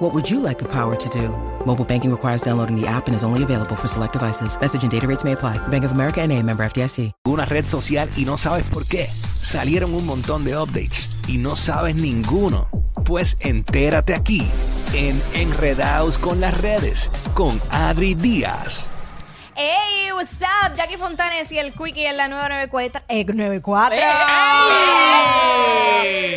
What would you like the power to do? Mobile banking requires downloading the app and is only available for select devices. Message and data rates may apply. Bank of America and a member FDIC. una red social y no sabes por qué. Salieron un montón de updates y no sabes ninguno. Pues entérate aquí en Enredados con las redes con Adri Díaz. Hey, what's up? Jackie Fontanes y el Quickie en la nueva 94. Eh, 94.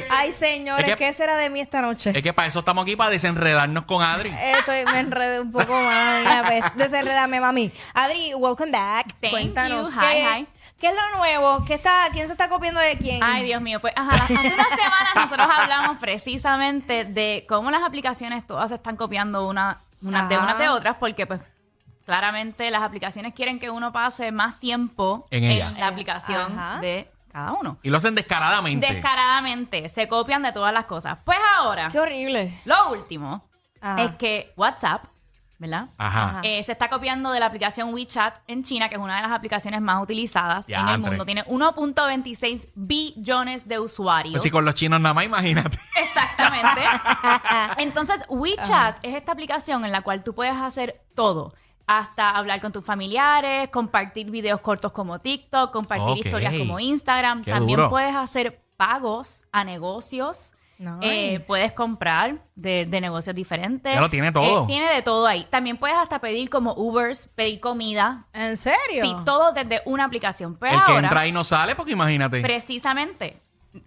Ay, señores, Es que- ¿qué será de mí esta noche? Es que para eso estamos aquí, para desenredarnos con Adri. Estoy, me enredé un poco más. Ves, desenredame, mami. Adri, welcome back. Thank Cuéntanos, you. ¿qué, Hi, hi. ¿qué es lo nuevo? ¿Qué está, ¿Quién se está copiando de quién? Ay, Dios mío, pues ajá, hace unas semanas nosotros hablamos precisamente de cómo las aplicaciones todas se están copiando una, unas de Ajá. unas de otras, porque pues claramente las aplicaciones quieren que uno pase más tiempo En ella. la aplicación Ajá. de cada uno. Y lo hacen descaradamente. Descaradamente, se copian de todas las cosas. Pues ahora, Qué horrible. lo último Ajá. es que WhatsApp, ¿verdad? Ajá. Eh, se está copiando de la aplicación WeChat en China, que es una de las aplicaciones más utilizadas en el Diantre. mundo. Tiene 1.26 billones de usuarios. Pues si con los chinos nada más, imagínate. Exactamente. Entonces, WeChat es esta aplicación en la cual tú puedes hacer todo. Hasta hablar con tus familiares, compartir videos cortos como TikTok, compartir historias como Instagram. Qué También duro. puedes hacer pagos a negocios. Nice. Eh, puedes comprar de, de negocios diferentes. Ya lo tiene todo. Eh, tiene de todo ahí. También puedes hasta pedir como Ubers, pedir comida. ¿En serio? Sí, todo desde una aplicación. Pues El que entra y no sale, porque imagínate. precisamente,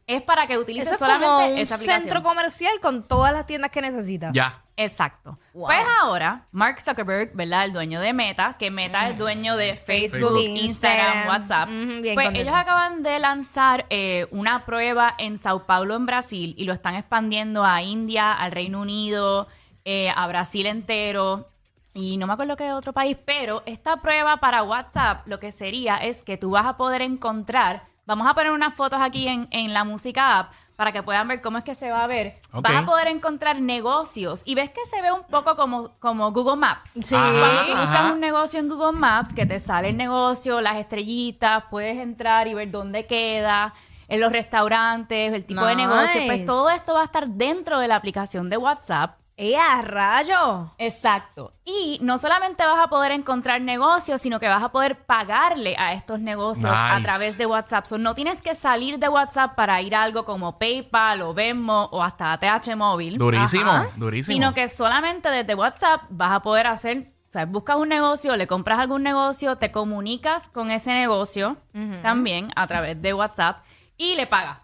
es para que utilices Eso es solamente como un esa aplicación. centro comercial con todas las tiendas que necesitas. Ya. Exacto. Wow. Pues ahora, Mark Zuckerberg, ¿verdad? El dueño de Meta, que Meta es el dueño de Facebook, Facebook, Instagram, Instagram. WhatsApp. Bien pues contento. ellos acaban de lanzar eh, una prueba en Sao Paulo, en Brasil, y lo están expandiendo a India, al Reino Unido, eh, a Brasil entero. Y no me acuerdo qué otro país, pero esta prueba para WhatsApp lo que sería es que tú vas a poder encontrar, vamos a poner unas fotos aquí en, en la música app para que puedan ver cómo es que se va a ver. Ok. Vas a poder encontrar negocios y ves que se ve un poco como, como Google Maps. Sí. Ajá. Cuando tú buscas un negocio en Google Maps, que te sale el negocio, las estrellitas, puedes entrar y ver dónde queda, en los restaurantes, el tipo de negocio. Pues todo esto va a estar dentro de la aplicación de WhatsApp. ¡Ey, a rayo! Exacto. Y no solamente vas a poder encontrar negocios, sino que vas a poder pagarle a estos negocios a través de WhatsApp. So, no tienes que salir de WhatsApp para ir a algo como PayPal o Venmo o hasta ATH móvil. Durísimo, Ajá. durísimo. Sino que solamente desde WhatsApp vas a poder hacer, o sea, buscas un negocio, le compras algún negocio, te comunicas con ese negocio también a través de WhatsApp y le pagas.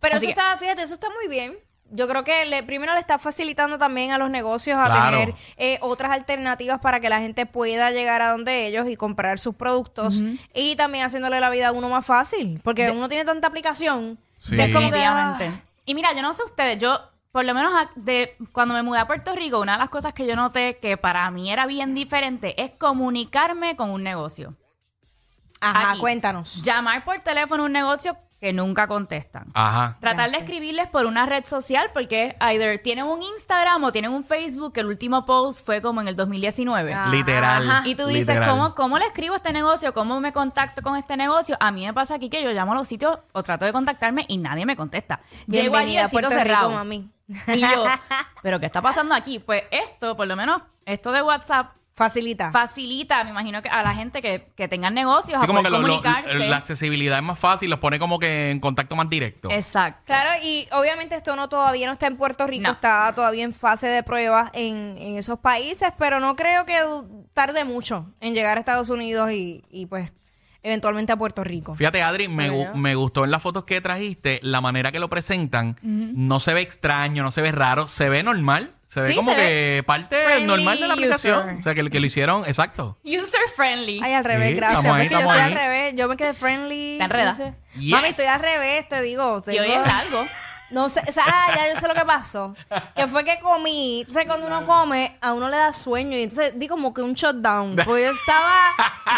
Pero Así eso que- está, fíjate, eso está muy bien. Yo creo que le, primero le está facilitando también a los negocios a Claro. tener eh, otras alternativas para que la gente pueda llegar a donde ellos y comprar sus productos. Y también haciéndole la vida a uno más fácil. Porque uno tiene tanta aplicación. Sí. que es como que, ah, Y mira, yo no sé ustedes, yo por lo menos a- de cuando me mudé a Puerto Rico, una de las cosas que yo noté que para mí era bien diferente es comunicarme con un negocio. Ajá, Aquí. cuéntanos. Llamar por teléfono a un negocio que nunca contestan. Ajá. Tratar de Gracias. escribirles por una red social porque either tienen un Instagram o tienen un Facebook, que el último post fue como en el 2019. Ah. Literal. Ajá. Y tú dices, literal. ¿cómo, ¿cómo le escribo a este negocio? ¿Cómo me contacto con este negocio? A mí me pasa aquí que yo llamo a los sitios o trato de contactarme y nadie me contesta. Llego allí el a sitio cerrado. mami. Y yo, ¿pero qué está pasando aquí? Pues esto, por lo menos, esto de WhatsApp Facilita. facilita, me imagino que a la gente que, que tengan negocios Sí, a como poder que lo- lo- comunicarse. la accesibilidad es más fácil, los pone como que en contacto más directo. Exacto. Claro, y obviamente esto no todavía no está en Puerto Rico, No. está todavía en fase de pruebas en, en esos países, pero no creo que tarde mucho en llegar a Estados Unidos y, y, pues eventualmente a Puerto Rico. Fíjate, Adri, me, gu- me gustó en las fotos que trajiste la manera que lo presentan. No se ve extraño, no se ve raro, se ve normal. Se ve Sí, como se que ve parte friendly normal de la aplicación. user. O sea, que, que lo hicieron, exacto. User friendly. Ay, al revés, Sí, gracias. estamos ahí, Es que yo estamos estoy ahí. al revés, yo me quedé friendly. Te enreda. no sé. Yes. Mami, estoy al revés, te digo. y hoy es largo. No sé, o sea, ah, ya yo sé lo que pasó. Que fue que comí. Entonces, cuando uno come, a uno le da sueño. Y entonces di como que un shutdown. Pues yo estaba,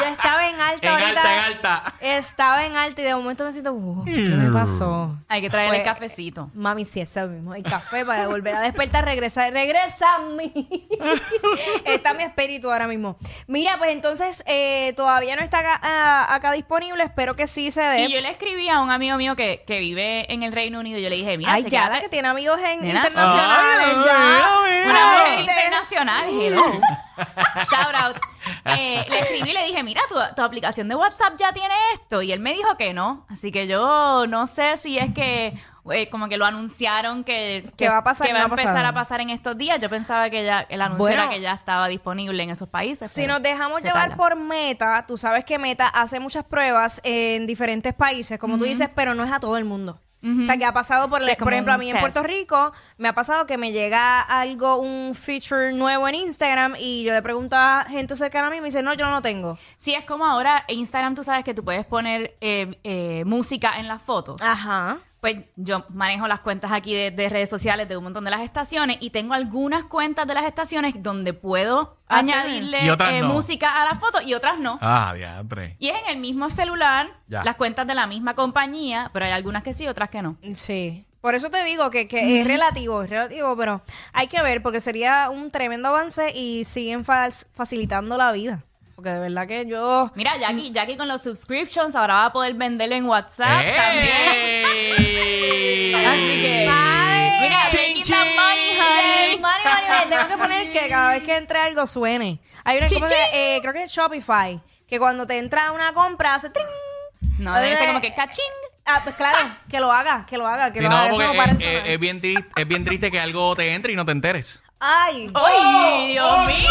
yo estaba en alta En ahorita. alta, en alta. Estaba en alta y de momento me siento, "Uh, ¿qué me pasó? Hay que traerle Fue- cafecito. Mami, sí, eso mismo. El café para volver a despertar, regresa, regresa a mí. está mi espíritu ahora mismo. Mira, pues entonces eh, todavía no está acá, ah, acá disponible. Espero que sí se dé. Y yo le escribí a un amigo mío que, que vive en el Reino Unido. Yo le dije, mira, Ay, ya, la que tiene amigos en Nena, internacionales, ay, ya. mira, mira. Una mujer internacional, hello. Shout out. Eh, le escribí y le dije, mira, tu, tu aplicación de WhatsApp ya tiene esto. Y él me dijo que no. Así que yo no sé si es que eh, como que lo anunciaron que, Que va a pasar, que va a va a empezar pasar. a pasar en estos días. Yo pensaba que ya el anuncio Bueno. era que ya estaba disponible en esos países. Si nos dejamos llevar tarda. por Meta, tú sabes que Meta hace muchas pruebas en diferentes países, como tú dices, pero no es a todo el mundo. O sea, que ha pasado, por, Sí, por ejemplo, a mí en. Puerto Rico, me ha pasado que me llega algo, un feature nuevo en Instagram y yo le pregunto a gente cercana a mí y me dice, no, yo no lo tengo. Sí, es como ahora en Instagram tú sabes que tú puedes poner eh, eh, música en las fotos. Ajá. Pues yo manejo las cuentas aquí de, de redes sociales de un montón de las estaciones y tengo algunas cuentas de las estaciones donde puedo Ah, añadirle eh, no. música a las fotos y otras no. Ah, diantre. Y es en el mismo celular, Ya. las cuentas de la misma compañía, pero hay algunas que sí, otras que no. Sí. Por eso te digo que, que es relativo, es relativo, pero hay que ver porque sería un tremendo avance y siguen facilitando la vida. Porque de verdad que yo... Mira, Jackie, Jackie con los subscriptions ahora va a poder venderlo en WhatsApp también. Así que, mira, making that money, honey. Eh, Mari, Mari, tengo que poner que cada vez que entre algo suene. Hay una Chin, cosa, chin. eh, creo que es Shopify, que cuando te entra una compra hace tring. No, debe ser Eh, como que cachín. Ah, pues claro, que lo haga, que lo haga, que Sí, lo no, haga. Eso porque no para es, de sonar. es- es bien triste, es bien triste que algo te entre y no te enteres. Ay, ¡Ay, Dios mío!